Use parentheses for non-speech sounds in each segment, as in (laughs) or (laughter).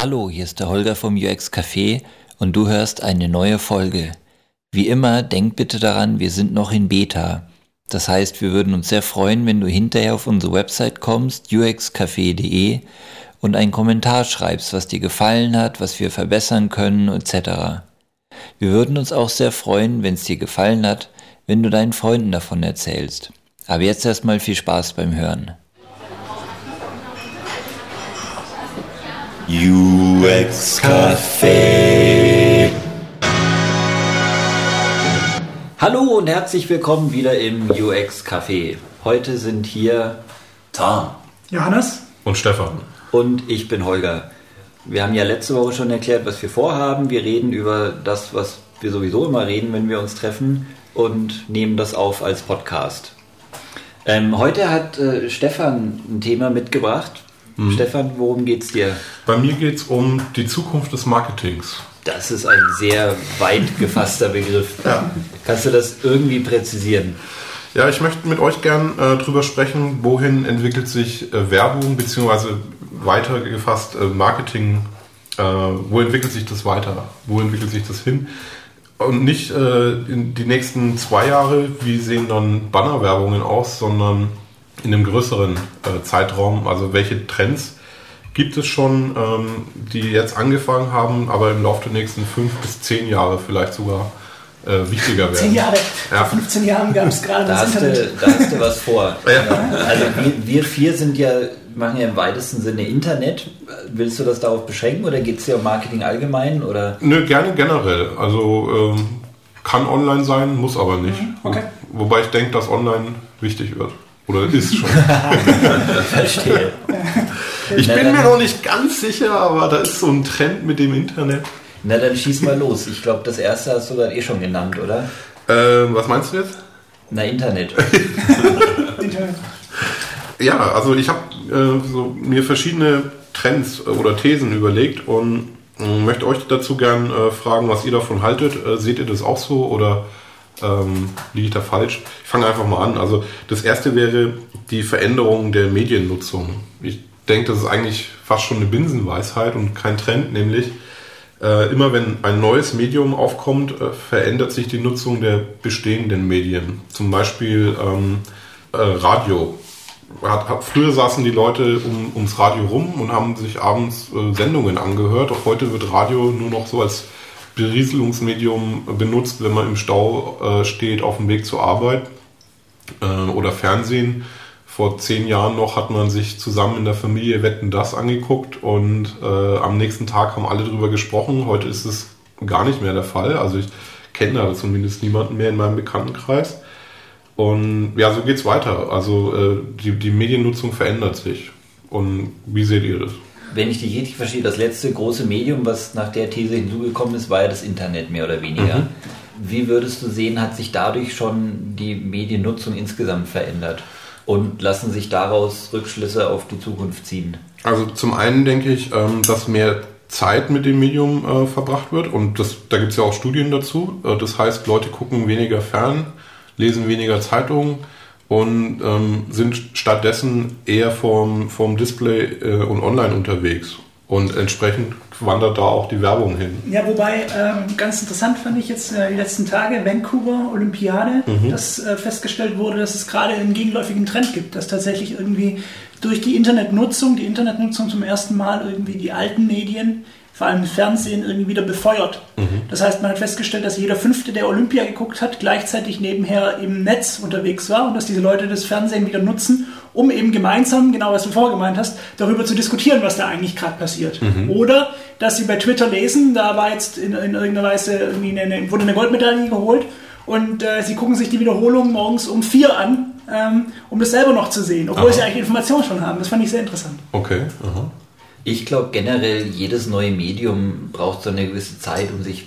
Hallo, hier ist der Holger vom UX Café und du hörst eine neue Folge. Wie immer, denk bitte daran, wir sind noch in Beta. Das heißt, wir würden uns sehr freuen, wenn du hinterher auf unsere Website kommst, uxcafé.de und einen Kommentar schreibst, was dir gefallen hat, was wir verbessern können, etc. Wir würden uns auch sehr freuen, wenn es dir gefallen hat, wenn du deinen Freunden davon erzählst. Aber jetzt erstmal viel Spaß beim Hören. UX Café. Hallo und herzlich willkommen wieder im UX Café. Heute sind hier Tom. Johannes? Und Stefan. und ich bin Holger. Wir haben ja letzte Woche schon erklärt, was wir vorhaben. Wir reden über das, was wir sowieso immer reden, wenn wir uns treffen und nehmen das auf als Podcast. Ähm, heute hat äh, Stefan ein Thema mitgebracht. Stefan, worum geht's dir? Bei mir geht es um die Zukunft des Marketings. Das ist ein sehr weit gefasster Begriff. (laughs) Kannst du das irgendwie präzisieren? Ja, ich möchte mit euch gern äh, drüber sprechen, wohin entwickelt sich äh, Werbung, beziehungsweise weiter gefasst äh, Marketing, äh, wo entwickelt sich das weiter, wo entwickelt sich das hin? Und nicht äh, in die nächsten zwei Jahre, wie sehen dann Bannerwerbungen aus, sondern in einem größeren äh, Zeitraum, also welche Trends gibt es schon, ähm, die jetzt angefangen haben, aber im Laufe der nächsten fünf bis zehn Jahre vielleicht sogar äh, wichtiger werden. Zehn Jahre. Ja. Vor 15 Jahren gab es (laughs) gerade Da das hast, du, Internet. da hast du was vor. (laughs) Ja. Also wir, wir vier sind ja, machen ja im weitesten Sinne Internet. Willst du das darauf beschränken oder geht es dir um Marketing allgemein? Oder? Nö, gerne generell. Also ähm, kann online sein, muss aber nicht. okay. Wobei ich denke, dass online wichtig wird. Oder ist schon. (laughs) Verstehe. Ich Na, bin mir noch nicht ganz sicher, aber da ist so ein Trend mit dem Internet. Na dann schieß mal los. Ich glaube, das erste hast du dann eh schon genannt, oder? Ähm, was meinst du jetzt? Na, Internet. (laughs) Internet. Ja, also ich habe äh, so mir verschiedene Trends äh, oder Thesen überlegt und äh, möchte euch dazu gern äh, fragen, was ihr davon haltet. Äh, seht ihr das auch so oder ähm, liege ich da falsch? Ich fange einfach mal an. Also das erste wäre die Veränderung der Mediennutzung. Ich denke, das ist eigentlich fast schon eine Binsenweisheit und kein Trend, nämlich äh, immer wenn ein neues Medium aufkommt, äh, verändert sich die Nutzung der bestehenden Medien. Zum Beispiel ähm, äh, Radio. Hat, hat, früher saßen die Leute um, ums Radio rum und haben sich abends äh, Sendungen angehört. Auch heute wird Radio nur noch so als Berieselungsmedium benutzt, wenn man im Stau äh, steht auf dem Weg zur Arbeit äh, oder Fernsehen. Vor zehn Jahren noch hat man sich zusammen in der Familie Wetten das angeguckt und äh, am nächsten Tag haben alle drüber gesprochen. Heute ist es gar nicht mehr der Fall. Also ich kenne da zumindest niemanden mehr in meinem Bekanntenkreis. Und ja, so geht's weiter. Also äh, die, die Mediennutzung verändert sich. Und wie seht ihr das? Wenn ich dich richtig verstehe, das letzte große Medium, was nach der These hinzugekommen ist, war ja das Internet mehr oder weniger. Wie würdest du sehen, hat sich dadurch schon die Mediennutzung insgesamt verändert? Und lassen sich daraus Rückschlüsse auf die Zukunft ziehen? Also zum einen denke ich, ähm, dass mehr Zeit mit dem Medium äh, verbracht wird und das, da gibt es ja auch Studien dazu. Äh, das heißt, Leute gucken weniger fern, lesen weniger Zeitungen und ähm, sind stattdessen eher vorm, vorm Display äh, und online unterwegs. Und entsprechend wandert da auch die Werbung hin. Ja, wobei ähm, ganz interessant fand ich jetzt äh, die letzten Tage Vancouver Olympiade, dass äh, festgestellt wurde, dass es gerade einen gegenläufigen Trend gibt, dass tatsächlich irgendwie durch die Internetnutzung, die Internetnutzung zum ersten Mal irgendwie die alten Medien, vor allem Fernsehen, irgendwie wieder befeuert. Das heißt, man hat festgestellt, dass jeder Fünfte, der Olympia geguckt hat, gleichzeitig nebenher im Netz unterwegs war und dass diese Leute das Fernsehen wieder nutzen, um eben gemeinsam, genau was du vorher gemeint hast, darüber zu diskutieren, was da eigentlich gerade passiert. Oder dass sie bei Twitter lesen, da war jetzt in, in irgendeiner Weise irgendwie eine, wurde eine Goldmedaille geholt und äh, sie gucken sich die Wiederholung morgens um vier an, ähm, um das selber noch zu sehen, obwohl Aha. sie eigentlich die Information schon haben. Das fand ich sehr interessant. Okay. Aha. Ich glaube generell, jedes neue Medium braucht so eine gewisse Zeit, um sich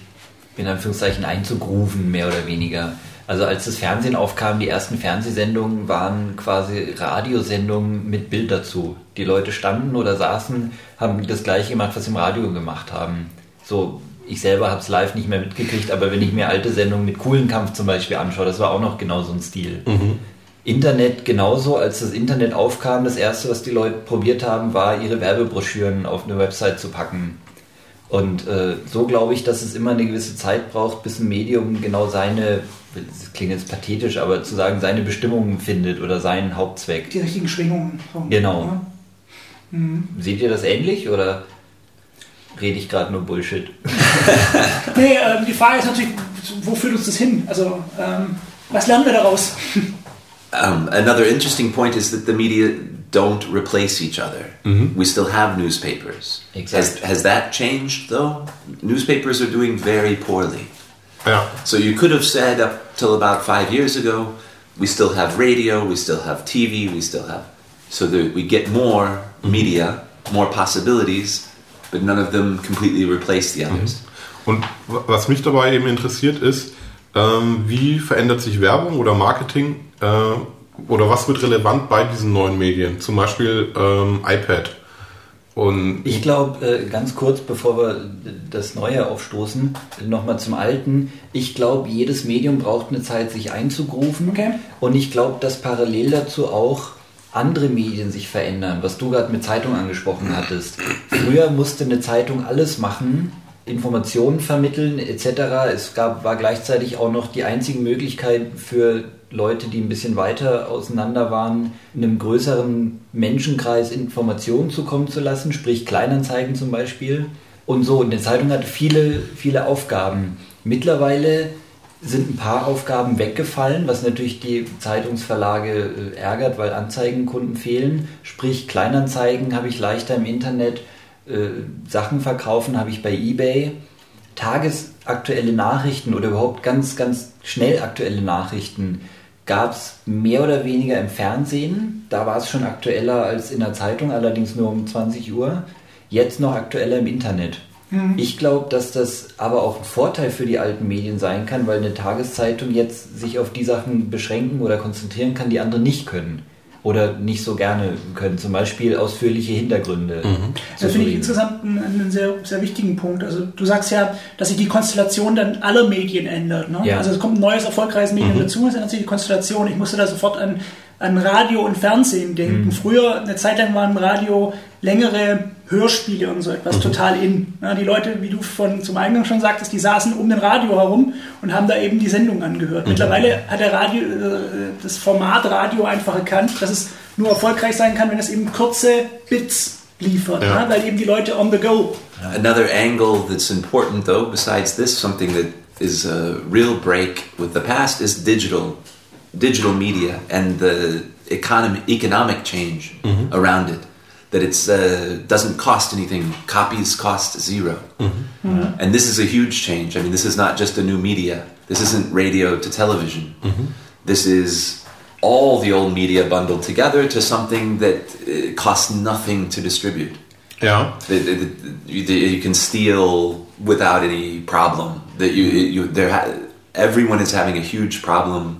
in Anführungszeichen einzugrooven, mehr oder weniger. Also als das Fernsehen aufkam, die ersten Fernsehsendungen waren quasi Radiosendungen mit Bild dazu. Die Leute standen oder saßen, haben das gleiche gemacht, was sie im Radio gemacht haben. So, ich selber habe es live nicht mehr mitgekriegt, aber wenn ich mir alte Sendungen mit coolen Kampf zum Beispiel anschaue, das war auch noch genau so ein Stil. Internet genauso, als das Internet aufkam, das erste, was die Leute probiert haben, war, ihre Werbebroschüren auf eine Website zu packen. Und äh, so glaube ich, dass es immer eine gewisse Zeit braucht, bis ein Medium genau seine, das klingt jetzt pathetisch, aber zu sagen, seine Bestimmungen findet oder seinen Hauptzweck. Die richtigen Schwingungen. Genau. Ja. Seht ihr das ähnlich oder rede ich gerade nur Bullshit? (laughs) Nee, ähm, die Frage ist natürlich, wo führt uns das hin? Also, ähm, was lernen wir daraus? (laughs) Um, another interesting point is that the media don't replace each other. Mm-hmm. We still have newspapers. Has, Exactly. has that changed though? Newspapers are doing very poorly. Ja. So you could have said up till about five years ago, we still have radio, we still have TV, we still have. So that we get more mm-hmm. media, more possibilities, but none of them completely replace the others. Mm-hmm. Und was mich dabei eben interessiert ist, ähm, wie verändert sich Werbung oder Marketing äh, oder was wird relevant bei diesen neuen Medien? Zum Beispiel ähm, iPad. Und Ich glaube, äh, ganz kurz, bevor wir das Neue aufstoßen, nochmal zum Alten. Ich glaube, jedes Medium braucht eine Zeit, sich einzugrufen. Okay. Und ich glaube, dass parallel dazu auch andere Medien sich verändern, was du gerade mit Zeitung angesprochen hattest. Früher musste eine Zeitung alles machen, Informationen vermitteln etc. Es gab, war gleichzeitig auch noch die einzige Möglichkeit für Leute, die ein bisschen weiter auseinander waren, einem größeren Menschenkreis Informationen zukommen zu lassen, sprich Kleinanzeigen zum Beispiel. Und so, und die Zeitung hatte viele, viele Aufgaben. Mittlerweile sind ein paar Aufgaben weggefallen, was natürlich die Zeitungsverlage äh, ärgert, weil Anzeigenkunden fehlen. Sprich, Kleinanzeigen habe ich leichter im Internet, äh, Sachen verkaufen habe ich bei eBay. Tagesaktuelle Nachrichten oder überhaupt ganz, ganz schnell aktuelle Nachrichten gab es mehr oder weniger im Fernsehen. Da war es schon aktueller als in der Zeitung, allerdings nur um 20 Uhr. Jetzt noch aktueller im Internet. Ich glaube, dass das aber auch ein Vorteil für die alten Medien sein kann, weil eine Tageszeitung jetzt sich auf die Sachen beschränken oder konzentrieren kann, die andere nicht können. Oder nicht so gerne können. Zum Beispiel ausführliche Hintergründe. zu Das finde ich insgesamt einen, einen sehr, sehr wichtigen Punkt. Also du sagst ja, dass sich die Konstellation dann aller Medien ändert. Ne? Ja. Also es kommt ein neues, erfolgreiches Medium dazu, es ändert sich die Konstellation. Ich musste da sofort an, an Radio und Fernsehen denken. Früher, eine Zeit lang waren im Radio längere Hörspiele und so etwas total in. Ja, die Leute, wie du von zum Eingang schon sagtest, die saßen um den Radio herum und haben da eben die Sendung angehört. Mittlerweile hat der Radio, äh, das Format Radio einfach erkannt, dass es nur erfolgreich sein kann, wenn es eben kurze Bits liefert, Ja. ne? weil eben die Leute on the go. Another angle that's important, though, besides this, something that is a real break with the past, is digital, digital media and the economy, economic change around it. That it's uh, doesn't cost anything. Copies cost 0 and this is a huge change. I mean, this is not just a new media. This isn't radio to television. This is all the old media bundled together to something that uh, costs nothing to distribute ja, that, that, that you, you can steal without any problem. That you, you there, ha- everyone is having a huge problem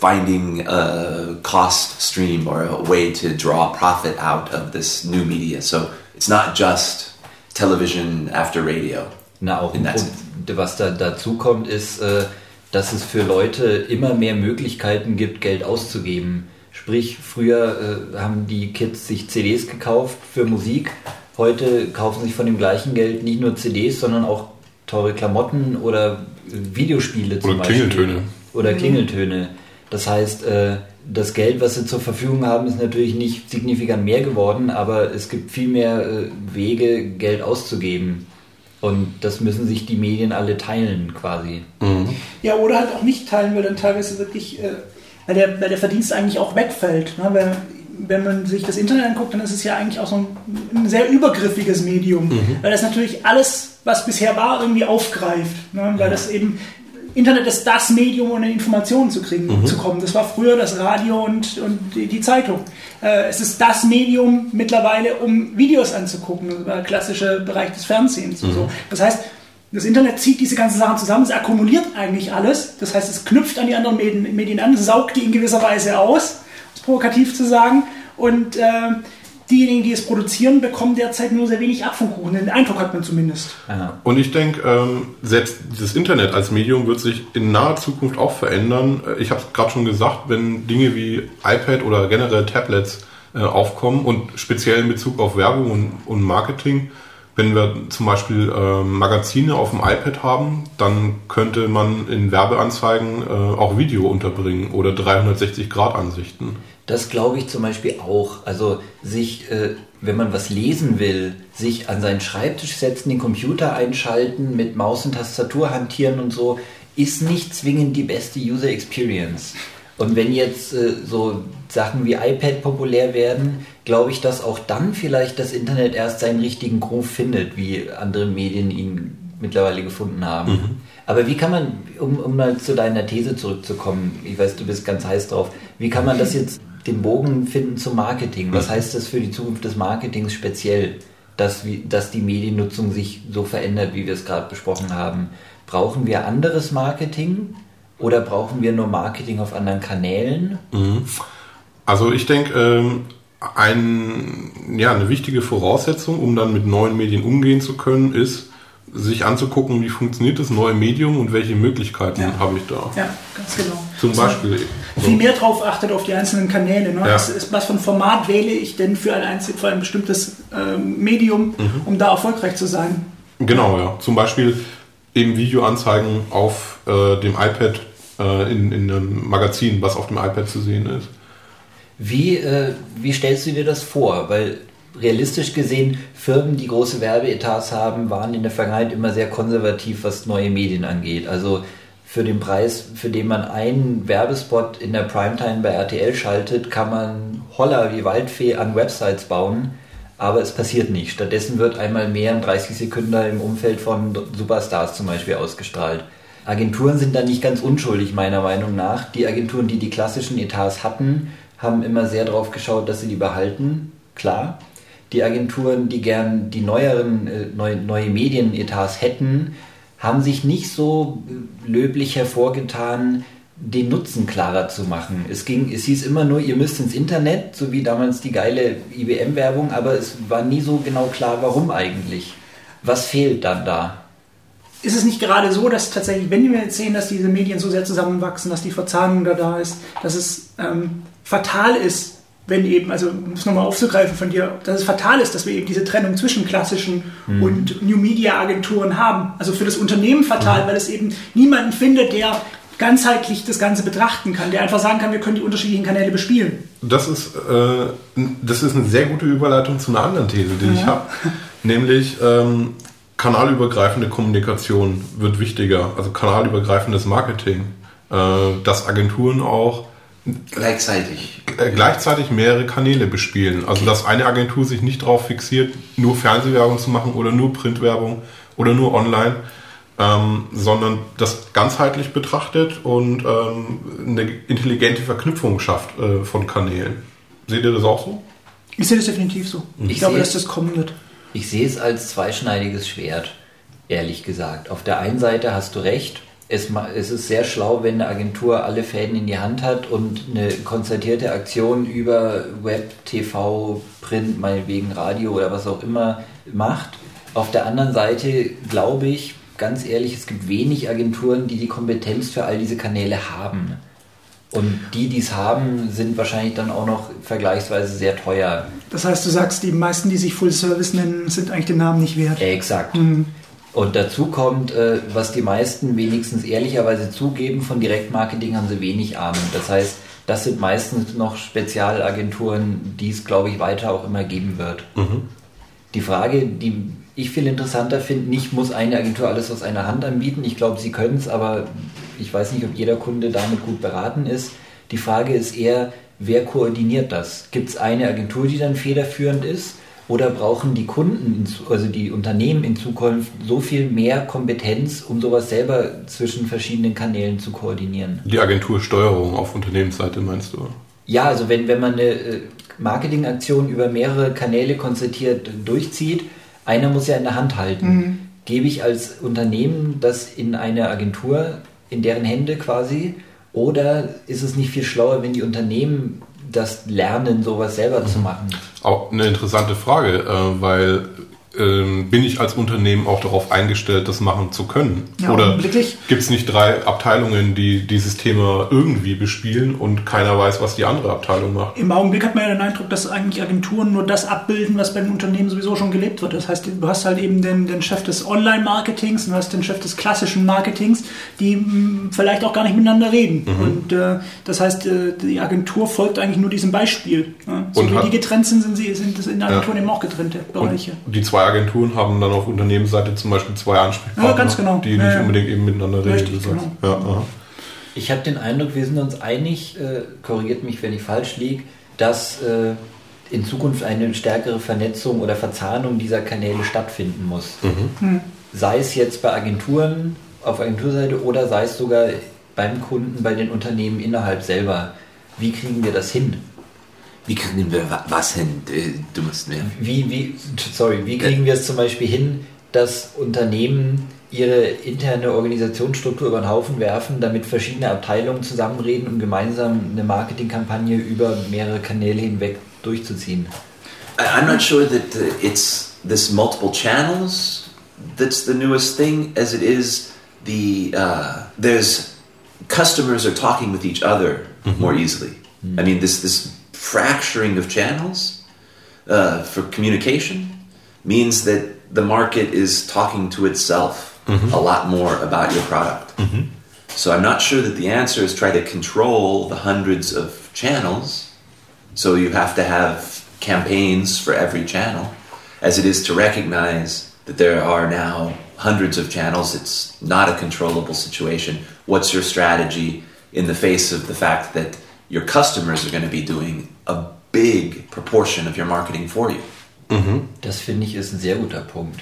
finding a cost stream or a way to draw profit out of this new media. So it's not just television after radio. Na, auch In Punkt, was da dazu kommt, ist, äh, dass es für Leute immer mehr Möglichkeiten gibt, Geld auszugeben. Sprich, früher äh, haben die Kids sich CDs gekauft für Musik. Heute kaufen sich von dem gleichen Geld nicht nur CDs, sondern auch teure Klamotten oder Videospiele zum Oder Beispiel. Klingeltöne. Oder Klingeltöne. Das heißt, äh, das Geld, was sie zur Verfügung haben, ist natürlich nicht signifikant mehr geworden, aber es gibt viel mehr äh, Wege, Geld auszugeben. Und das müssen sich die Medien alle teilen, quasi. Ja, oder halt auch nicht teilen, weil dann teilweise wirklich, äh, weil, der, weil der Verdienst eigentlich auch wegfällt. Ne? Weil, wenn man sich das Internet anguckt, dann ist es ja eigentlich auch so ein, ein sehr übergriffiges Medium, weil das natürlich alles, was bisher war, irgendwie aufgreift. Ne? Weil das eben, Internet ist das Medium, um an Informationen zu kriegen, zu kommen. Das war früher das Radio und, und die, Zeitung. Äh, es ist das Medium mittlerweile, um Videos anzugucken. Das war der klassische Bereich des Fernsehens und so. Das heißt, das Internet zieht diese ganzen Sachen zusammen, es akkumuliert eigentlich alles. Das heißt, es knüpft an die anderen Medien, Medien an, saugt die in gewisser Weise aus, um es provokativ zu sagen. Und äh, diejenigen, die es produzieren, bekommen derzeit nur sehr wenig ab vom Kuchen. Den Eindruck hat man zumindest. Aha. Und ich denke, ähm, selbst das Internet als Medium wird sich in naher Zukunft auch verändern. Äh, ich habe es gerade schon gesagt, wenn Dinge wie iPad oder generell Tablets äh, aufkommen und speziell in Bezug auf Werbung und, und Marketing, wenn wir zum Beispiel äh, Magazine auf dem iPad haben, dann könnte man in Werbeanzeigen äh, auch Video unterbringen oder 360-Grad-Ansichten. Das glaube ich zum Beispiel auch. Also sich, äh, wenn man was lesen will, sich an seinen Schreibtisch setzen, den Computer einschalten, mit Maus und Tastatur hantieren und so, ist nicht zwingend die beste User Experience. Und wenn jetzt äh, so Sachen wie iPad populär werden, glaube ich, dass auch dann vielleicht das Internet erst seinen richtigen Groove findet, wie andere Medien ihn mittlerweile gefunden haben. Mhm. Aber wie kann man, um, um mal zu deiner These zurückzukommen, ich weiß, du bist ganz heiß drauf, wie kann man das jetzt den Bogen finden zum Marketing. Was heißt das für die Zukunft des Marketings speziell, dass, dass die Mediennutzung sich so verändert, wie wir es gerade besprochen haben? Brauchen wir anderes Marketing oder brauchen wir nur Marketing auf anderen Kanälen? Mhm. Also ich denke, ähm, ein, ja, eine wichtige Voraussetzung, um dann mit neuen Medien umgehen zu können, ist, sich anzugucken, wie funktioniert das neue Medium und welche Möglichkeiten ja. habe ich da. Ja, ganz genau. Zum also Beispiel. Viel mehr drauf achtet auf die einzelnen Kanäle. Ne? Ja. Was, ist, was für ein Format wähle ich denn für ein, einzig, für ein bestimmtes ähm, Medium, mhm. um da erfolgreich zu sein? Genau, ja. Zum Beispiel eben Videoanzeigen auf äh, dem iPad äh, in, in einem Magazin, was auf dem iPad zu sehen ist. Wie, äh, wie stellst du dir das vor? Weil realistisch gesehen, Firmen, die große Werbeetats haben, waren in der Vergangenheit immer sehr konservativ, was neue Medien angeht. Also für den Preis, für den man einen Werbespot in der Primetime bei RTL schaltet, kann man Holler wie Waldfee an Websites bauen, aber es passiert nicht. Stattdessen wird einmal mehr ein 30 Sekunden im Umfeld von Superstars zum Beispiel ausgestrahlt. Agenturen sind da nicht ganz unschuldig, meiner Meinung nach. Die Agenturen, die die klassischen Etats hatten, haben immer sehr darauf geschaut, dass sie die behalten. Klar, die Agenturen, die gern die neueren äh, neue, neue Medienetats hätten, haben sich nicht so äh, löblich hervorgetan, den Nutzen klarer zu machen. Es, ging, es hieß immer nur, ihr müsst ins Internet, so wie damals die geile IBM-Werbung, aber es war nie so genau klar, warum eigentlich. Was fehlt dann da? Ist es nicht gerade so, dass tatsächlich, wenn wir jetzt sehen, dass diese Medien so sehr zusammenwachsen, dass die Verzahnung da da ist, dass es ähm, fatal ist, wenn eben, also um es nochmal aufzugreifen von dir, dass es fatal ist, dass wir eben diese Trennung zwischen klassischen mhm. und New Media Agenturen haben. Also für das Unternehmen fatal, mhm. weil es eben niemanden findet, der ganzheitlich das Ganze betrachten kann, der einfach sagen kann, wir können die unterschiedlichen Kanäle bespielen. Das ist, äh, das ist eine sehr gute Überleitung zu einer anderen These, die ja. ich habe, nämlich ähm, kanalübergreifende Kommunikation wird wichtiger, also kanalübergreifendes Marketing, äh, dass Agenturen auch Gleichzeitig. Äh, gleichzeitig mehrere Kanäle bespielen. Also dass eine Agentur sich nicht darauf fixiert, nur Fernsehwerbung zu machen oder nur Printwerbung oder nur online, ähm, sondern das ganzheitlich betrachtet und ähm, eine intelligente Verknüpfung schafft äh, von Kanälen. Seht ihr das auch so? Ich sehe das definitiv so. Ich, ich glaube, dass das kommen wird. Ich sehe es als zweischneidiges Schwert, ehrlich gesagt. Auf der einen Seite hast du recht, es, es ist sehr schlau, wenn eine Agentur alle Fäden in die Hand hat und eine konzertierte Aktion über Web, TV, Print, meinetwegen Radio oder was auch immer macht. Auf der anderen Seite glaube ich, ganz ehrlich, es gibt wenig Agenturen, die die Kompetenz für all diese Kanäle haben. Und die, die es haben, sind wahrscheinlich dann auch noch vergleichsweise sehr teuer. Das heißt, du sagst, die meisten, die sich Full Service nennen, sind eigentlich den Namen nicht wert. Exakt. Mhm. Und dazu kommt, äh, was die meisten wenigstens ehrlicherweise zugeben, von Direktmarketing haben sie wenig Ahnung. Das heißt, das sind meistens noch Spezialagenturen, die es, glaube ich, weiter auch immer geben wird. Mhm. Die Frage, die ich viel interessanter finde, nicht muss eine Agentur alles aus einer Hand anbieten. Ich glaube, sie können es, aber ich weiß nicht, ob jeder Kunde damit gut beraten ist. Die Frage ist eher, wer koordiniert das? Gibt es eine Agentur, die dann federführend ist? Oder brauchen die Kunden, also die Unternehmen in Zukunft so viel mehr Kompetenz, um sowas selber zwischen verschiedenen Kanälen zu koordinieren? Die Agentursteuerung auf Unternehmensseite meinst du? Ja, also wenn, wenn man eine äh, Marketingaktion über mehrere Kanäle konzertiert durchzieht, einer muss ja in der Hand halten. Mhm. Gebe ich als Unternehmen das in eine Agentur, in deren Hände quasi? Oder ist es nicht viel schlauer, wenn die Unternehmen das lernen, sowas selber zu machen? Auch eine interessante Frage, äh, weil ähm, bin ich als Unternehmen auch darauf eingestellt, das machen zu können? Ja, Oder gibt es nicht drei Abteilungen, die dieses Thema irgendwie bespielen und keiner weiß, was die andere Abteilung macht? Im Augenblick hat man ja den Eindruck, dass eigentlich Agenturen nur das abbilden, was bei den Unternehmen sowieso schon gelebt wird. Das heißt, du hast halt eben den, den Chef des Online-Marketings und du hast den Chef des klassischen Marketings, die mh, vielleicht auch gar nicht miteinander reden. Mhm. Und äh, das heißt, äh, die Agentur folgt eigentlich nur diesem Beispiel. Ja? So Und wie hat- die getrennt sind, sind, sie, sind das in Agenturen eben auch getrennte Bereiche. Die zwei Agenturen haben dann auf Unternehmensseite zum Beispiel zwei Ansprechpartner, Ja, ganz genau. die nicht ja. unbedingt eben miteinander reden. Richtig, genau. Ja. Ich habe den Eindruck, wir sind uns einig, äh, korrigiert mich, wenn ich falsch liege, dass äh, in Zukunft eine stärkere Vernetzung oder Verzahnung dieser Kanäle stattfinden muss. Sei es jetzt bei Agenturen auf Agenturseite oder sei es sogar beim Kunden, bei den Unternehmen innerhalb selber. Wie kriegen wir das hin? Wie kriegen wir wa- was hin? Äh, Du musst mehr. Wie, wie, sorry, wie kriegen wir es zum Beispiel hin, dass Unternehmen ihre interne Organisationsstruktur über den Haufen werfen, damit verschiedene Abteilungen zusammenreden, um gemeinsam eine Marketingkampagne über mehrere Kanäle hinweg durchzuziehen? I'm not sure that uh, it's this multiple channels that's the newest thing, as it is the uh, there's customers are talking with each other more easily. I mean, this this fracturing of channels uh, for communication means that the market is talking to itself a lot more about your product. So I'm not sure that the answer is try to control the hundreds of channels. So you have to have campaigns for every channel, as it is to recognize that there are now hundreds of channels. It's not a controllable situation. What's your strategy in the face of the fact that your customers are going to be doing a big proportion of your marketing for you? Das finde ich ist ein sehr guter Punkt.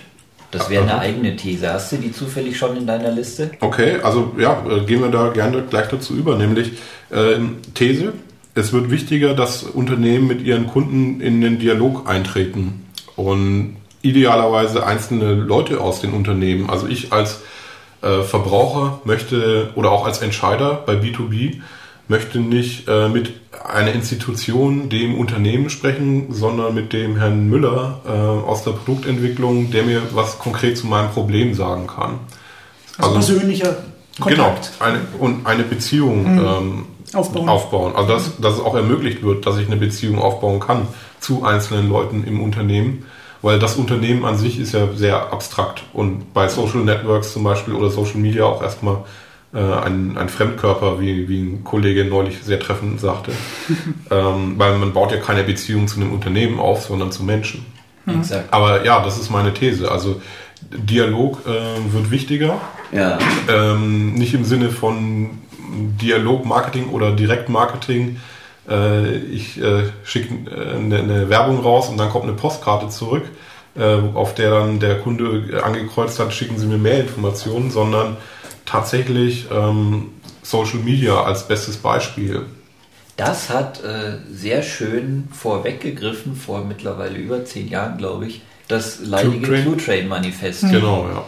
Das wäre eine eigene These. Hast du die zufällig schon in deiner Liste? Okay, also ja, äh, gehen wir da gerne gleich dazu über, nämlich ähm, These. Es wird wichtiger, dass Unternehmen mit ihren Kunden in den Dialog eintreten und idealerweise einzelne Leute aus den Unternehmen. Also ich als äh, Verbraucher möchte oder auch als Entscheider bei B2B möchte nicht äh, mit einer Institution, dem Unternehmen sprechen, sondern mit dem Herrn Müller äh, aus der Produktentwicklung, der mir was konkret zu meinem Problem sagen kann. Also, persönlicher Kontakt. Genau, eine, und eine Beziehung ähm, Aufbauen. aufbauen. Also dass, dass es auch ermöglicht wird, dass ich eine Beziehung aufbauen kann zu einzelnen Leuten im Unternehmen, weil das Unternehmen an sich ist ja sehr abstrakt und bei Social Networks zum Beispiel oder Social Media auch erstmal äh, ein, ein Fremdkörper, wie, wie ein Kollege neulich sehr treffend sagte. (laughs) ähm, weil man baut ja keine Beziehung zu einem Unternehmen auf, sondern zu Menschen. Exakt. Aber ja, das ist meine These. Also Dialog äh, wird wichtiger. Yeah. Ähm, nicht im Sinne von Dialogmarketing oder Direktmarketing. Äh, ich äh, schicke äh, eine, eine Werbung raus und dann kommt eine Postkarte zurück, äh, auf der dann der Kunde angekreuzt hat, schicken Sie mir mehr Informationen, sondern tatsächlich ähm, Social Media als bestes Beispiel. Das hat äh, sehr schön vorweggegriffen, vor mittlerweile über zehn Jahren, glaube ich, das leidige Q-Train? Q-Train-Manifest. Genau, ja.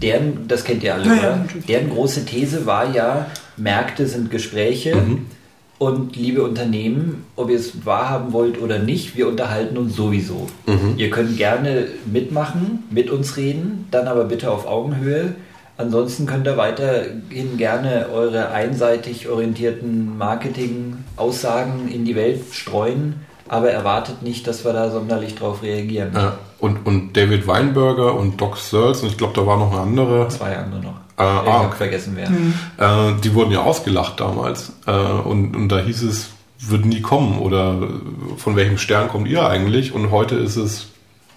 Deren, das kennt ihr alle, Ja, oder? Deren große These war ja, Märkte sind Gespräche Mhm. und liebe Unternehmen, ob ihr es wahrhaben wollt oder nicht, wir unterhalten uns sowieso. Mhm. Ihr könnt gerne mitmachen, mit uns reden, dann aber bitte auf Augenhöhe. Ansonsten könnt ihr weiterhin gerne eure einseitig orientierten Marketing-Aussagen in die Welt streuen, aber erwartet nicht, dass wir da sonderlich drauf reagieren. Ja, und, und David Weinberger und Doc Searles, und ich glaube, da war noch eine andere, Zwei andere noch. Ah, ich ah, hab okay. vergessen wer. Äh, die wurden ja ausgelacht damals. Äh, und, und da hieß es, wird nie kommen oder äh, von welchem Stern kommt ihr eigentlich? Und heute ist es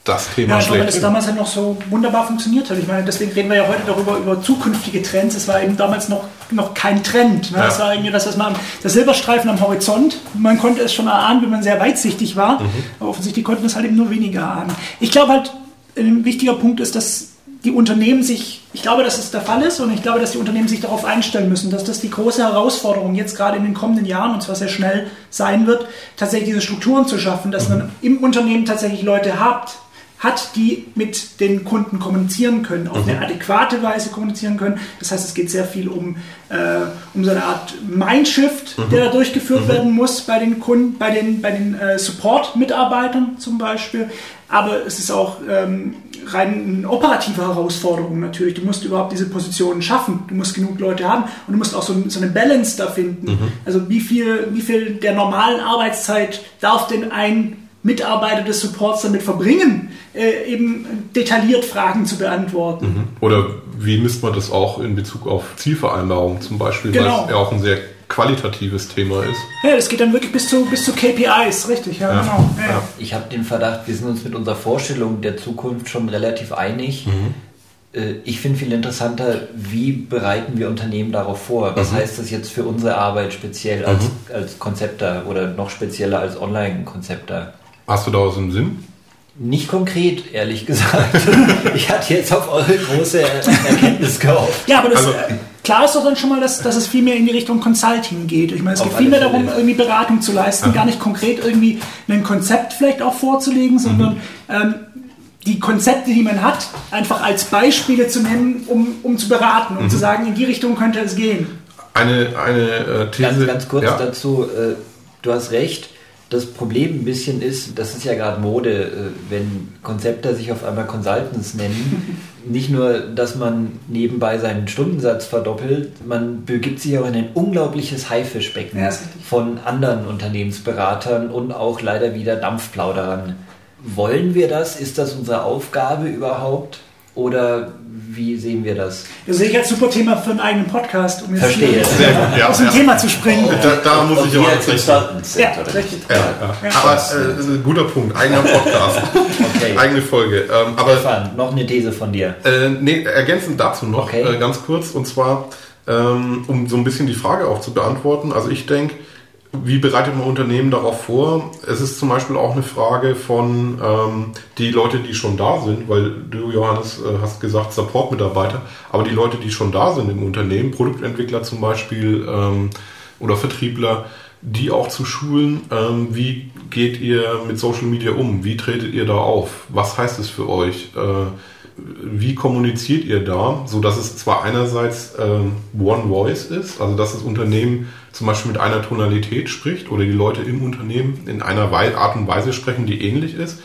das Thema Ja, glaube, weil schlecht. das damals halt noch so wunderbar funktioniert hat. Ich meine, deswegen reden wir ja heute darüber, über zukünftige Trends. Es war eben damals noch, noch kein Trend. Ne? Ja. Es war irgendwie das, was man, der Silberstreifen am Horizont. Man konnte es schon erahnen, wenn man sehr weitsichtig war. Mhm. Aber offensichtlich konnten es halt eben nur weniger erahnen. Ich glaube halt, ein wichtiger Punkt ist, dass die Unternehmen sich, ich glaube, dass es der Fall ist und ich glaube, dass die Unternehmen sich darauf einstellen müssen, dass das die große Herausforderung jetzt gerade in den kommenden Jahren und zwar sehr schnell sein wird, tatsächlich diese Strukturen zu schaffen, dass man im Unternehmen tatsächlich Leute habt, hat, die mit den Kunden kommunizieren können, auf eine adäquate Weise kommunizieren können. Das heißt, es geht sehr viel um, äh, um so eine Art Mindshift, der da durchgeführt werden muss bei den Kunden, bei den, bei den äh, Support-Mitarbeitern zum Beispiel. Aber es ist auch ähm, rein eine operative Herausforderung natürlich. Du musst überhaupt diese Positionen schaffen. Du musst genug Leute haben und du musst auch so, so eine Balance da finden. Also wie viel, wie viel der normalen Arbeitszeit darf denn ein Mitarbeiter des Supports damit verbringen, äh, eben detailliert Fragen zu beantworten. Oder wie misst man das auch in Bezug auf Zielvereinbarungen zum Beispiel, Genau. weil es ja auch ein sehr qualitatives Thema ist. Ja, das geht dann wirklich bis zu, bis zu KPIs, richtig, ja, Ja. genau. Ja. Ich habe den Verdacht, wir sind uns mit unserer Vorstellung der Zukunft schon relativ einig. Äh, Ich finde viel interessanter, wie bereiten wir Unternehmen darauf vor? Was heißt das jetzt für unsere Arbeit speziell als, als Konzepter oder noch spezieller als Online-Konzepter? Hast du da was im Sinn? Nicht konkret, ehrlich gesagt. (laughs) ich hatte jetzt auf eure große Er- Erkenntnis gehofft. Ja, aber das, Also- äh, klar ist doch dann schon mal, dass, dass es viel mehr in die Richtung Consulting geht. Ich meine, es geht viel mehr darum, irgendwie Beratung zu leisten, gar nicht konkret irgendwie ein Konzept vielleicht auch vorzulegen, sondern ähm, die Konzepte, die man hat, einfach als Beispiele zu nennen, um, um zu beraten und zu sagen, in die Richtung könnte es gehen. Eine, eine äh, These. Ganz, ganz kurz ja? dazu, äh, du hast recht. Das Problem ein bisschen ist, das ist ja gerade Mode, äh, wenn Konzepter sich auf einmal Consultants nennen. (laughs) Nicht nur, dass man nebenbei seinen Stundensatz verdoppelt, man begibt sich auch in ein unglaubliches Haifischbecken Ja, von anderen Unternehmensberatern und auch leider wieder Dampfplauderern. Wollen wir das? Ist das unsere Aufgabe überhaupt? Oder wie sehen wir das? Das sehe ich als super Thema für einen eigenen Podcast, um jetzt Verstehe. Sehr gut, ja, aus dem ja. Thema zu springen. Da, da muss Ob ich auch sind, Ja, richtig. Ja, ja. Aber äh, guter Punkt, eigener (laughs) Podcast, Okay. eigene Folge. Ähm, aber Stefan, noch eine These von dir. Äh, nee, ergänzend dazu noch Okay. äh, ganz kurz und zwar, ähm, um so ein bisschen die Frage auch zu beantworten. Also ich denke, wie bereitet man Unternehmen darauf vor? Es ist zum Beispiel auch eine Frage von ähm, die Leute, die schon da sind, weil du, Johannes, äh, hast gesagt Support-Mitarbeiter, aber die Leute, die schon da sind im Unternehmen, Produktentwickler zum Beispiel ähm, oder Vertriebler, die auch zu schulen, ähm, wie geht ihr mit Social Media um? Wie tretet ihr da auf? Was heißt es für euch? Äh, wie kommuniziert ihr da, so dass es zwar einerseits ähm, One Voice ist, also dass das Unternehmen zum Beispiel mit einer Tonalität spricht oder die Leute im Unternehmen in einer Art und Weise sprechen, die ähnlich ist,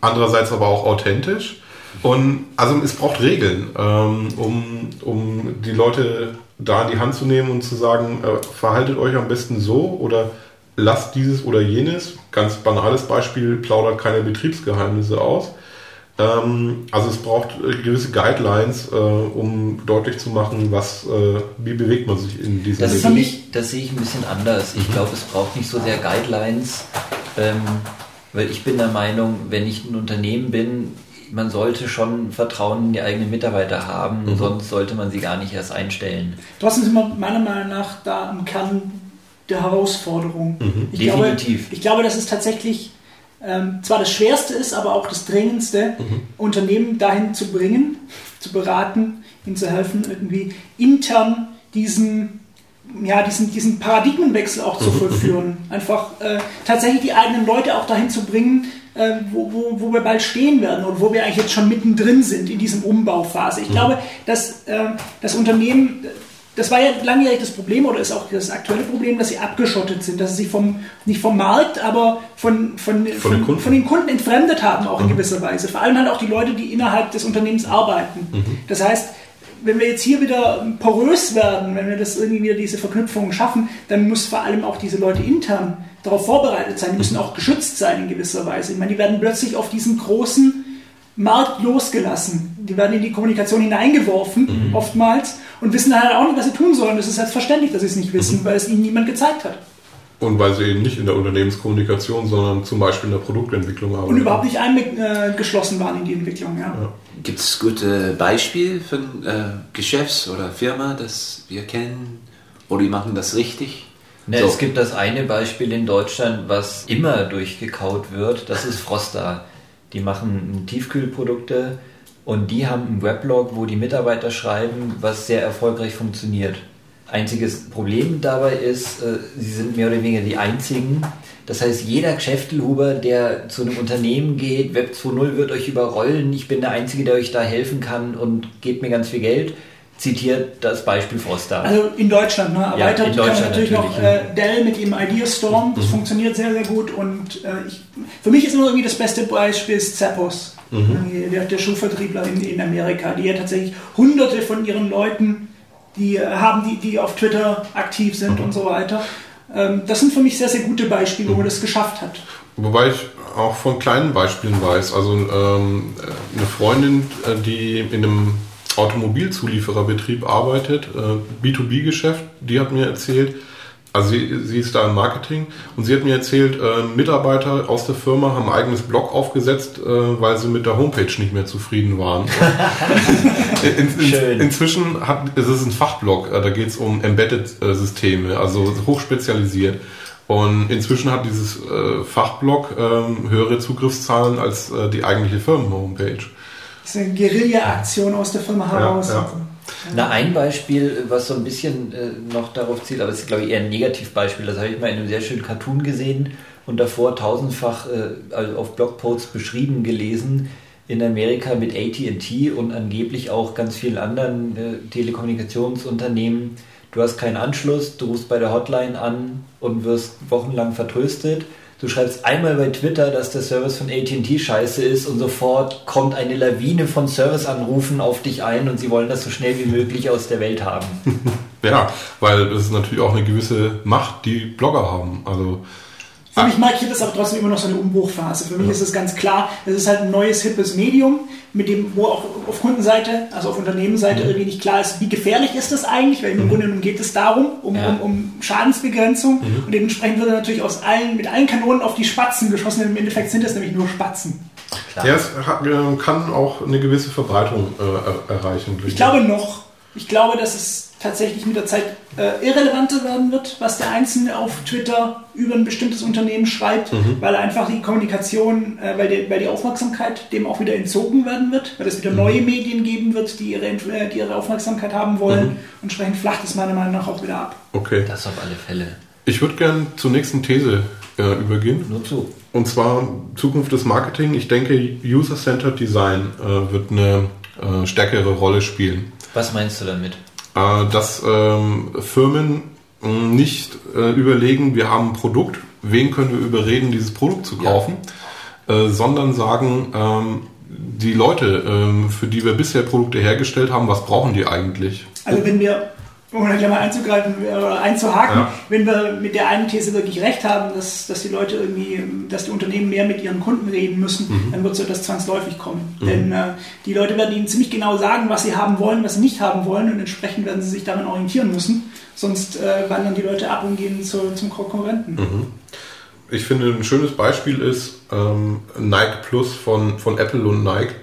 andererseits aber auch authentisch. Und also es braucht Regeln, ähm, um, um die Leute da in die Hand zu nehmen und zu sagen, äh, verhaltet euch am besten so oder lasst dieses oder jenes. Ganz banales Beispiel, plaudert keine Betriebsgeheimnisse aus. Ähm, also es braucht äh, gewisse Guidelines, äh, um deutlich zu machen, was, äh, wie bewegt man sich in diesen Das ist sehe ich, das sehe ich ein bisschen anders. Ich glaube, es braucht nicht so sehr Guidelines, ähm, weil ich bin der Meinung, wenn ich ein Unternehmen bin, man sollte schon Vertrauen in die eigenen Mitarbeiter haben, Mhm. sonst sollte man sie gar nicht erst einstellen. Trotzdem sind wir meiner Meinung nach da im Kern der Herausforderung. Ich glaube, Definitiv. ich glaube, dass es tatsächlich ähm, zwar das Schwerste ist, aber auch das Dringendste, Unternehmen dahin zu bringen, zu beraten, ihnen zu helfen, irgendwie intern diesen, ja, diesen, diesen Paradigmenwechsel auch zu vollführen. (laughs) Einfach äh, tatsächlich die eigenen Leute auch dahin zu bringen, äh, wo, wo, wo wir bald stehen werden und wo wir eigentlich jetzt schon mittendrin sind in diesem Umbauphase. Ich glaube, dass äh, das Unternehmen, das war ja langjährig das Problem oder ist auch das aktuelle Problem, dass sie abgeschottet sind, dass sie sich vom, nicht vom Markt, aber von, von, von, den Kunden. von den Kunden entfremdet haben, auch in gewisser Weise. Vor allem halt auch die Leute, die innerhalb des Unternehmens arbeiten. Das heißt, wenn wir jetzt hier wieder porös werden, wenn wir das irgendwie wieder diese Verknüpfungen schaffen, dann muss vor allem auch diese Leute intern darauf vorbereitet sein. Die müssen auch geschützt sein in gewisser Weise. Ich meine, die werden plötzlich auf diesen großen Markt losgelassen. Die werden in die Kommunikation hineingeworfen, oftmals, und wissen dann halt auch nicht, was sie tun sollen. Das ist selbstverständlich, dass sie es nicht wissen, weil es ihnen niemand gezeigt hat. Und weil sie eben nicht in der Unternehmenskommunikation, sondern zum Beispiel in der Produktentwicklung arbeiten. Und überhaupt nicht eingeschlossen waren in die Entwicklung. Ja. Gibt es gute Beispiele von äh, Geschäfts- oder Firma, das wir kennen? Oder die machen das richtig? Ne, So. Es gibt das eine Beispiel in Deutschland, was immer durchgekaut wird, das ist Frosta. Die machen Tiefkühlprodukte und die haben einen Weblog, wo die Mitarbeiter schreiben, was sehr erfolgreich funktioniert. Einziges Problem dabei ist, äh, sie sind mehr oder weniger die einzigen. Das heißt, jeder Geschäftelhuber, der zu einem Unternehmen geht, Web 2.0 wird euch überrollen, ich bin der Einzige, der euch da helfen kann und gebt mir ganz viel Geld, zitiert das Beispiel Froster. Also in Deutschland, ne? Erweitert ja, in Deutschland kann natürlich, natürlich, noch äh, Dell mit ihrem Ideastorm, das Mhm. funktioniert sehr, sehr gut und äh, ich, für mich ist immer irgendwie das beste Beispiel ist Zappos, Mhm. der, der Schuhvertriebler in, in Amerika, die ja tatsächlich hunderte von ihren Leuten, die äh, haben, die, die auf Twitter aktiv sind Mhm. und so weiter. Ähm, das sind für mich sehr, sehr gute Beispiele, wo man das geschafft hat. Wobei ich auch von kleinen Beispielen weiß. Also ähm, eine Freundin, äh, die in einem Automobilzuliefererbetrieb arbeitet, äh, B2B-Geschäft, die hat mir erzählt, also sie, sie ist da im Marketing und sie hat mir erzählt, äh, Mitarbeiter aus der Firma haben ein eigenes Blog aufgesetzt, äh, weil sie mit der Homepage nicht mehr zufrieden waren. (laughs) in, in, Schön. inzwischen hat, es ist ein Fachblog, äh, da geht es um Embedded-Systeme, also hochspezialisiert. Und inzwischen hat dieses äh, Fachblog ähm, höhere Zugriffszahlen als äh, die eigentliche Firmen-Homepage. Das ist eine Guerilla-Aktion aus der Firma heraus. ja. Na, ein Beispiel, was so ein bisschen äh, noch darauf zielt, aber es ist, glaube ich, eher ein Negativbeispiel. Das habe ich mal in einem sehr schönen Cartoon gesehen und davor tausendfach äh, also auf Blogposts beschrieben gelesen. In Amerika mit ATT und angeblich auch ganz vielen anderen äh, Telekommunikationsunternehmen. Du hast keinen Anschluss, du rufst bei der Hotline an und wirst wochenlang vertröstet. Du schreibst einmal bei Twitter, dass der Service von AT&T scheiße ist und sofort kommt eine Lawine von Serviceanrufen auf dich ein und sie wollen das so schnell wie möglich aus der Welt haben. (laughs) Ja, weil es ist natürlich auch eine gewisse Macht, die Blogger haben. Also Für mich markiert das aber trotzdem immer noch so eine Umbruchphase. Für mich ist es ganz klar, es ist halt ein neues, hippes Medium, mit dem, wo auch auf Kundenseite, also auf Unternehmensseite irgendwie nicht klar ist, wie gefährlich ist das eigentlich, weil im Grunde genommen geht es darum, um, Ja. um, um Schadensbegrenzung und dementsprechend wird natürlich aus allen, mit allen Kanonen auf die Spatzen geschossen. Im Endeffekt sind es nämlich nur Spatzen. Klar. ja, es hat, äh, kann auch eine gewisse Verbreitung äh, er- erreichen. Ich glaube noch, ich glaube, dass es tatsächlich mit der Zeit äh, irrelevanter werden wird, was der Einzelne auf Twitter über ein bestimmtes Unternehmen schreibt, weil einfach die Kommunikation, äh, weil, die, weil die Aufmerksamkeit dem auch wieder entzogen werden wird, weil es wieder neue Medien geben wird, die ihre, äh, die ihre Aufmerksamkeit haben wollen. Entsprechend flacht es meiner Meinung nach auch wieder ab. Okay. Das auf alle Fälle. Ich würde gern zur nächsten These äh, übergehen. Nur zu. Und zwar Zukunft des Marketing. Ich denke, User-Centered Design äh, wird eine äh, stärkere Rolle spielen. Was meinst du damit? Äh, dass ähm, Firmen mh, nicht äh, überlegen, wir haben ein Produkt, wen können wir überreden, dieses Produkt zu kaufen, äh, sondern sagen, ähm, die Leute, ähm, für die wir bisher Produkte hergestellt haben, was brauchen die eigentlich? Also wenn wir, um da gleich mal einzugreifen oder einzuhaken, Ja. wenn wir mit der einen These wirklich recht haben, dass, dass die Leute irgendwie, dass die Unternehmen mehr mit ihren Kunden reden müssen, dann wird so das zwangsläufig kommen. Denn äh, die Leute werden ihnen ziemlich genau sagen, was sie haben wollen, was sie nicht haben wollen und entsprechend werden sie sich daran orientieren müssen. Sonst äh, wandern die Leute ab und gehen zu, zum Konkurrenten. Ich finde, ein schönes Beispiel ist ähm, Nike Plus von, von Apple und Nike.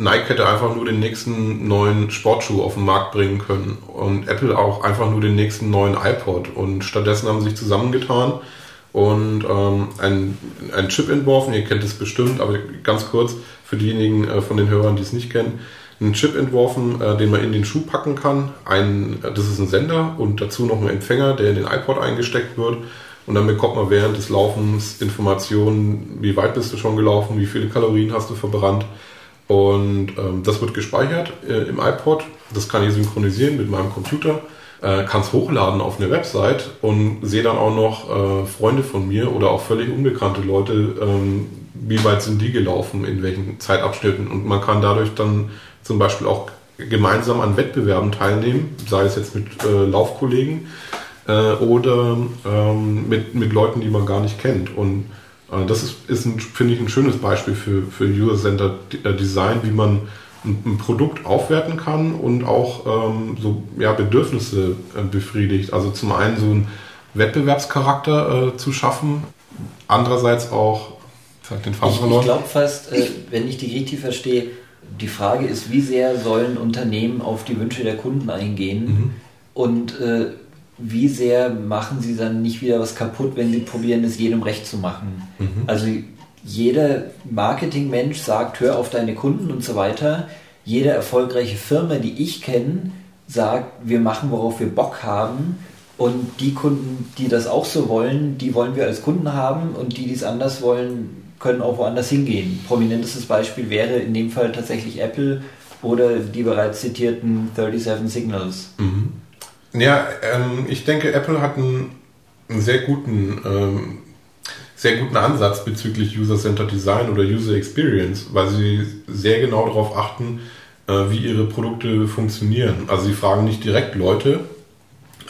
Nike hätte einfach nur den nächsten neuen Sportschuh auf den Markt bringen können und Apple auch einfach nur den nächsten neuen iPod. Und stattdessen haben sie sich zusammengetan und ähm, ein, ein Chip entworfen. Ihr kennt es bestimmt, aber ganz kurz für diejenigen äh, von den Hörern, die es nicht kennen. Einen Chip entworfen, äh, den man in den Schuh packen kann. Ein, das ist ein Sender und dazu noch ein Empfänger, der in den iPod eingesteckt wird. Und dann bekommt man während des Laufens Informationen, wie weit bist du schon gelaufen, wie viele Kalorien hast du verbrannt. Und ähm, das wird gespeichert äh, im iPod. Das kann ich synchronisieren mit meinem Computer. Äh, kann es hochladen auf eine Website und sehe dann auch noch äh, Freunde von mir oder auch völlig unbekannte Leute, ähm, wie weit sind die gelaufen, in welchen Zeitabschnitten. Und man kann dadurch dann zum Beispiel auch gemeinsam an Wettbewerben teilnehmen, sei es jetzt mit äh, Laufkollegen äh, oder ähm, mit, mit Leuten, die man gar nicht kennt. Und das ist, ist finde ich, ein schönes Beispiel für, für User-Centered äh, Design, wie man ein, ein Produkt aufwerten kann und auch ähm, so ja, Bedürfnisse äh, befriedigt. Also zum einen so einen Wettbewerbscharakter äh, zu schaffen, andererseits auch, ich den Faden Ich, ich glaube fast, äh, wenn ich die richtig verstehe, die Frage ist, wie sehr sollen Unternehmen auf die Wünsche der Kunden eingehen Mhm. und äh, wie sehr machen sie dann nicht wieder was kaputt, wenn sie probieren, es jedem recht zu machen. Mhm. Also jeder Marketingmensch sagt, hör auf deine Kunden und so weiter. Jede erfolgreiche Firma, die ich kenne, sagt, wir machen, worauf wir Bock haben. Und die Kunden, die das auch so wollen, die wollen wir als Kunden haben und die, die es anders wollen, können auch woanders hingehen. Prominentestes Beispiel wäre in dem Fall tatsächlich Apple oder die bereits zitierten 37 Signals. Mhm. Ja, ähm, ich denke, Apple hat einen, einen sehr guten ähm, sehr guten Ansatz bezüglich User-Centered Design oder User Experience, weil sie sehr genau darauf achten, äh, wie ihre Produkte funktionieren. Also sie fragen nicht direkt Leute.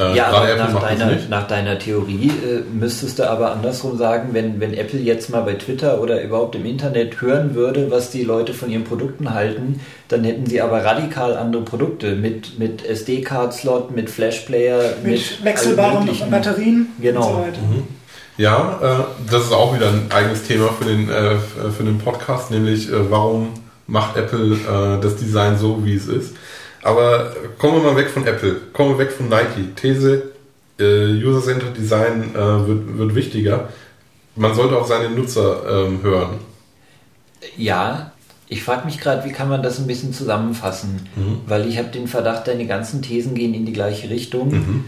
Äh, ja, aber nach deiner, nach deiner Theorie äh, müsstest du aber andersrum sagen, wenn, wenn Apple jetzt mal bei Twitter oder überhaupt im Internet hören würde, was die Leute von ihren Produkten halten, dann hätten sie aber radikal andere Produkte mit, mit SD-Card-Slot, mit Flash-Player, mit, mit wechselbaren Batterien genau. und so weiter. Mhm. Ja, äh, das ist auch wieder ein eigenes Thema für den, äh, für den Podcast, nämlich äh, warum macht Apple äh, das Design so, wie es ist. Aber kommen wir mal weg von Apple, kommen wir weg von Nike. These, äh, User-Centered Design äh, wird, wird wichtiger. Man sollte auch seine Nutzer ähm, hören. Ja, ich frage mich gerade, wie kann man das ein bisschen zusammenfassen? Mhm. Weil ich habe den Verdacht, deine ganzen Thesen gehen in die gleiche Richtung. Mhm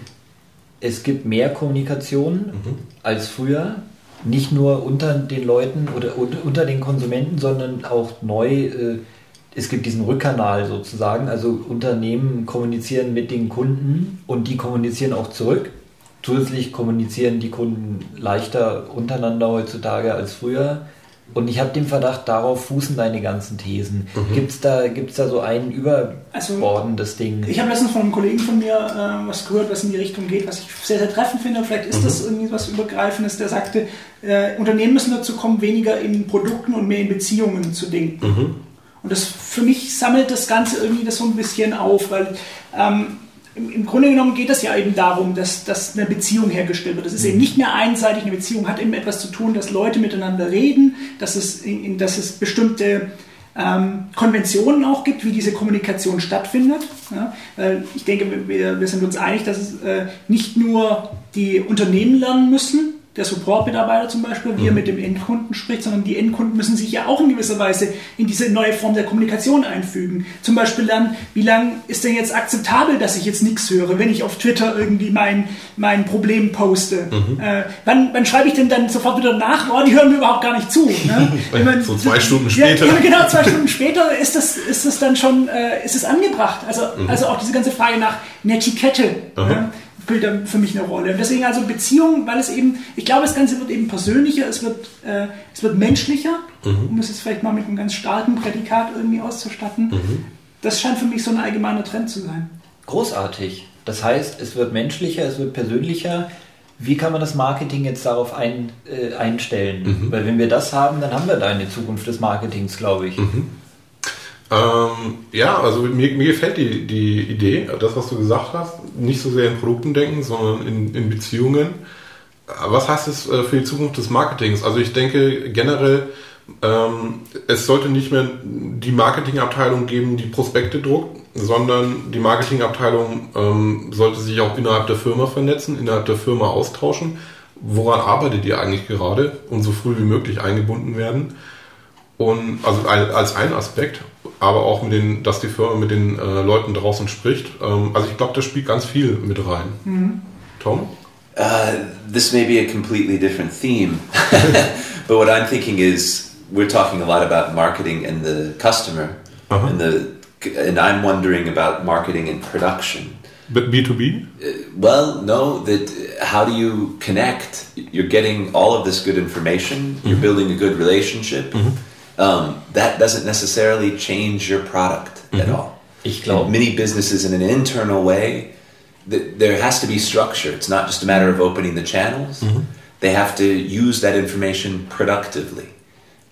es gibt mehr Kommunikation mhm. als früher. Nicht nur unter den Leuten oder unter den Konsumenten, sondern auch neu. Äh, es gibt diesen Rückkanal sozusagen. Also Unternehmen kommunizieren mit den Kunden und die kommunizieren auch zurück. Zusätzlich kommunizieren die Kunden leichter untereinander heutzutage als früher. Und ich habe den Verdacht, darauf fußen deine ganzen Thesen. Mhm. Gibt es da, gibt's da so ein überbordendes also, Ding? Ich habe letztens von einem Kollegen von mir äh, was gehört, was in die Richtung geht, was ich sehr, sehr treffend finde. Vielleicht ist mhm. das irgendwie was Übergreifendes. Der sagte, äh, Unternehmen müssen dazu kommen, weniger in Produkten und mehr in Beziehungen zu denken. Mhm. Und das für mich sammelt das Ganze irgendwie das so ein bisschen auf, weil ähm, im, Grunde genommen geht es ja eben darum, dass, dass eine Beziehung hergestellt wird. Das ist eben nicht mehr einseitig, eine Beziehung hat eben etwas zu tun, dass Leute miteinander reden, dass es, dass es bestimmte ähm, Konventionen auch gibt, wie diese Kommunikation stattfindet. Ja, ich denke, wir, wir, sind uns einig, dass es äh, nicht nur die Unternehmen lernen müssen, der Support-Mitarbeiter zum Beispiel, wie er mhm. mit dem Endkunden spricht, sondern die Endkunden müssen sich ja auch in gewisser Weise in diese neue Form der Kommunikation einfügen. Zum Beispiel dann, wie lange ist denn jetzt akzeptabel, dass ich jetzt nichts höre, wenn ich auf Twitter irgendwie mein, mein Problem poste? Mhm. Äh, wann, wann schreibe ich denn dann sofort wieder nach, oh, die hören mir überhaupt gar nicht zu. Ne? (laughs) Man, so zwei Stunden später. Ja, (laughs) genau, zwei Stunden später ist das, ist das dann schon, äh, ist es angebracht. Also, mhm. also auch diese ganze Frage nach Netiquette. Ne? Spielt da für mich eine Rolle. Und deswegen also Beziehung, weil es eben, ich glaube, das Ganze wird eben persönlicher, es wird, äh, es wird menschlicher, mhm. um es jetzt vielleicht mal mit einem ganz starken Prädikat irgendwie auszustatten. Mhm. Das scheint für mich so ein allgemeiner Trend zu sein. Großartig. Das heißt, es wird menschlicher, es wird persönlicher. Wie kann man das Marketing jetzt darauf ein, äh, einstellen? Mhm. Weil wenn wir das haben, dann haben wir da eine Zukunft des Marketings, glaube ich. Ähm, ja, also mir, mir gefällt die, die Idee, das, was du gesagt hast, nicht so sehr in Produkten denken, sondern in, in Beziehungen. Was heißt es äh, für die Zukunft des Marketings? Also ich denke generell, ähm, es sollte nicht mehr die Marketingabteilung geben, die Prospekte druckt, sondern die Marketingabteilung ähm, sollte sich auch innerhalb der Firma vernetzen, innerhalb der Firma austauschen. Woran arbeitet ihr eigentlich gerade und so früh wie möglich eingebunden werden? Und also als ein Aspekt, aber auch mit den, dass die Firma mit den äh, Leuten draußen spricht. Ähm, also ich glaube, das spielt ganz viel mit rein. Mhm. Tom? Uh, this may be a completely different theme, (laughs) but what I'm thinking is we're talking a lot about marketing and the customer, uh -huh. and the and I'm wondering about marketing and production. But B2B? Uh, well, no, that how do you connect? You're getting all of this good information, mm -hmm. you're building a good relationship. Mm -hmm um, that doesn't necessarily change your product mm-hmm. at all. Ich glaube, many businesses in an internal way, th- there has to be structure. It's not just a matter of opening the channels. Mm-hmm. They have to use that information productively,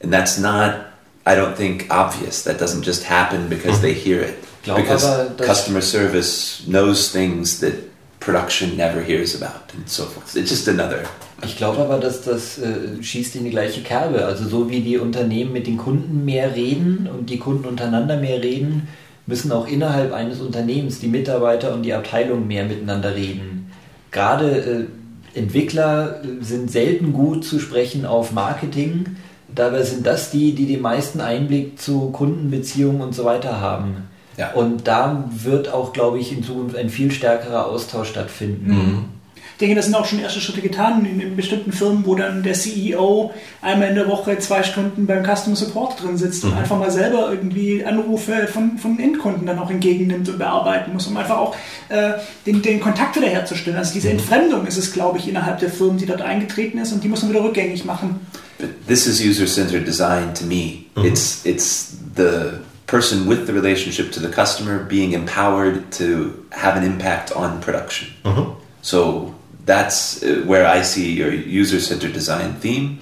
and that's not, I don't think, obvious. That doesn't just happen because mm-hmm. they hear it. because customer service knows things that production never hears about, and so forth. It's just another Ich glaube aber, dass das äh, schießt in die gleiche Kerbe. Also so wie die Unternehmen mit den Kunden mehr reden und die Kunden untereinander mehr reden, müssen auch innerhalb eines Unternehmens die Mitarbeiter und die Abteilung mehr miteinander reden. Gerade äh, Entwickler äh, sind selten gut zu sprechen auf Marketing. Dabei sind das die, die den meisten Einblick zu Kundenbeziehungen und so weiter haben. Ja. Und da wird auch, glaube ich, in Zukunft ein viel stärkerer Austausch stattfinden. Ich denke, das sind auch schon erste Schritte getan in, in bestimmten Firmen, wo dann der CEO einmal in der Woche zwei Stunden beim Customer Support drin sitzt und einfach mal selber irgendwie Anrufe von, von Endkunden dann auch entgegennimmt und bearbeiten muss, um einfach auch äh, den, den Kontakt wieder herzustellen. Also diese Entfremdung ist es, glaube ich, innerhalb der Firmen, die dort eingetreten ist und die muss man wieder rückgängig machen. But this is user-centered design to me. It's it's the person with the relationship to the customer being empowered to have an impact on production. Mm-hmm. So that's uh, where I see your user-centered design theme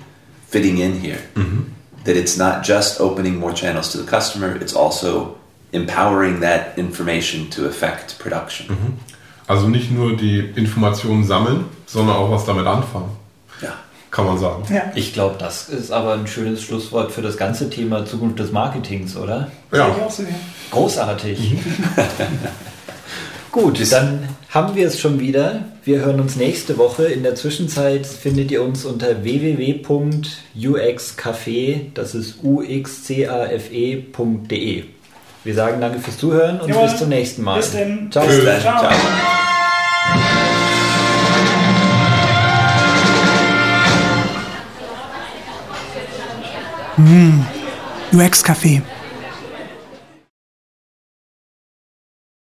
fitting in here. Mm-hmm. That it's not just opening more channels to the customer; it's also empowering that information to affect production. Mm-hmm. Also nicht nur die Informationen sammeln, sondern auch was damit anfangen. Kann man sagen. Ja. Ich glaube, das ist aber ein schönes Schlusswort für das ganze Thema Zukunft des Marketings, oder? Ja. Großartig. (laughs) Gut, dann haben wir es schon wieder. Wir hören uns nächste Woche. In der Zwischenzeit findet ihr uns unter www.uxcafe, das ist uxcafe.de. Wir sagen danke fürs Zuhören und Jawohl. bis zum nächsten Mal. Bis denn. Ciao. Bis dann. Ciao. Ciao. UX Café.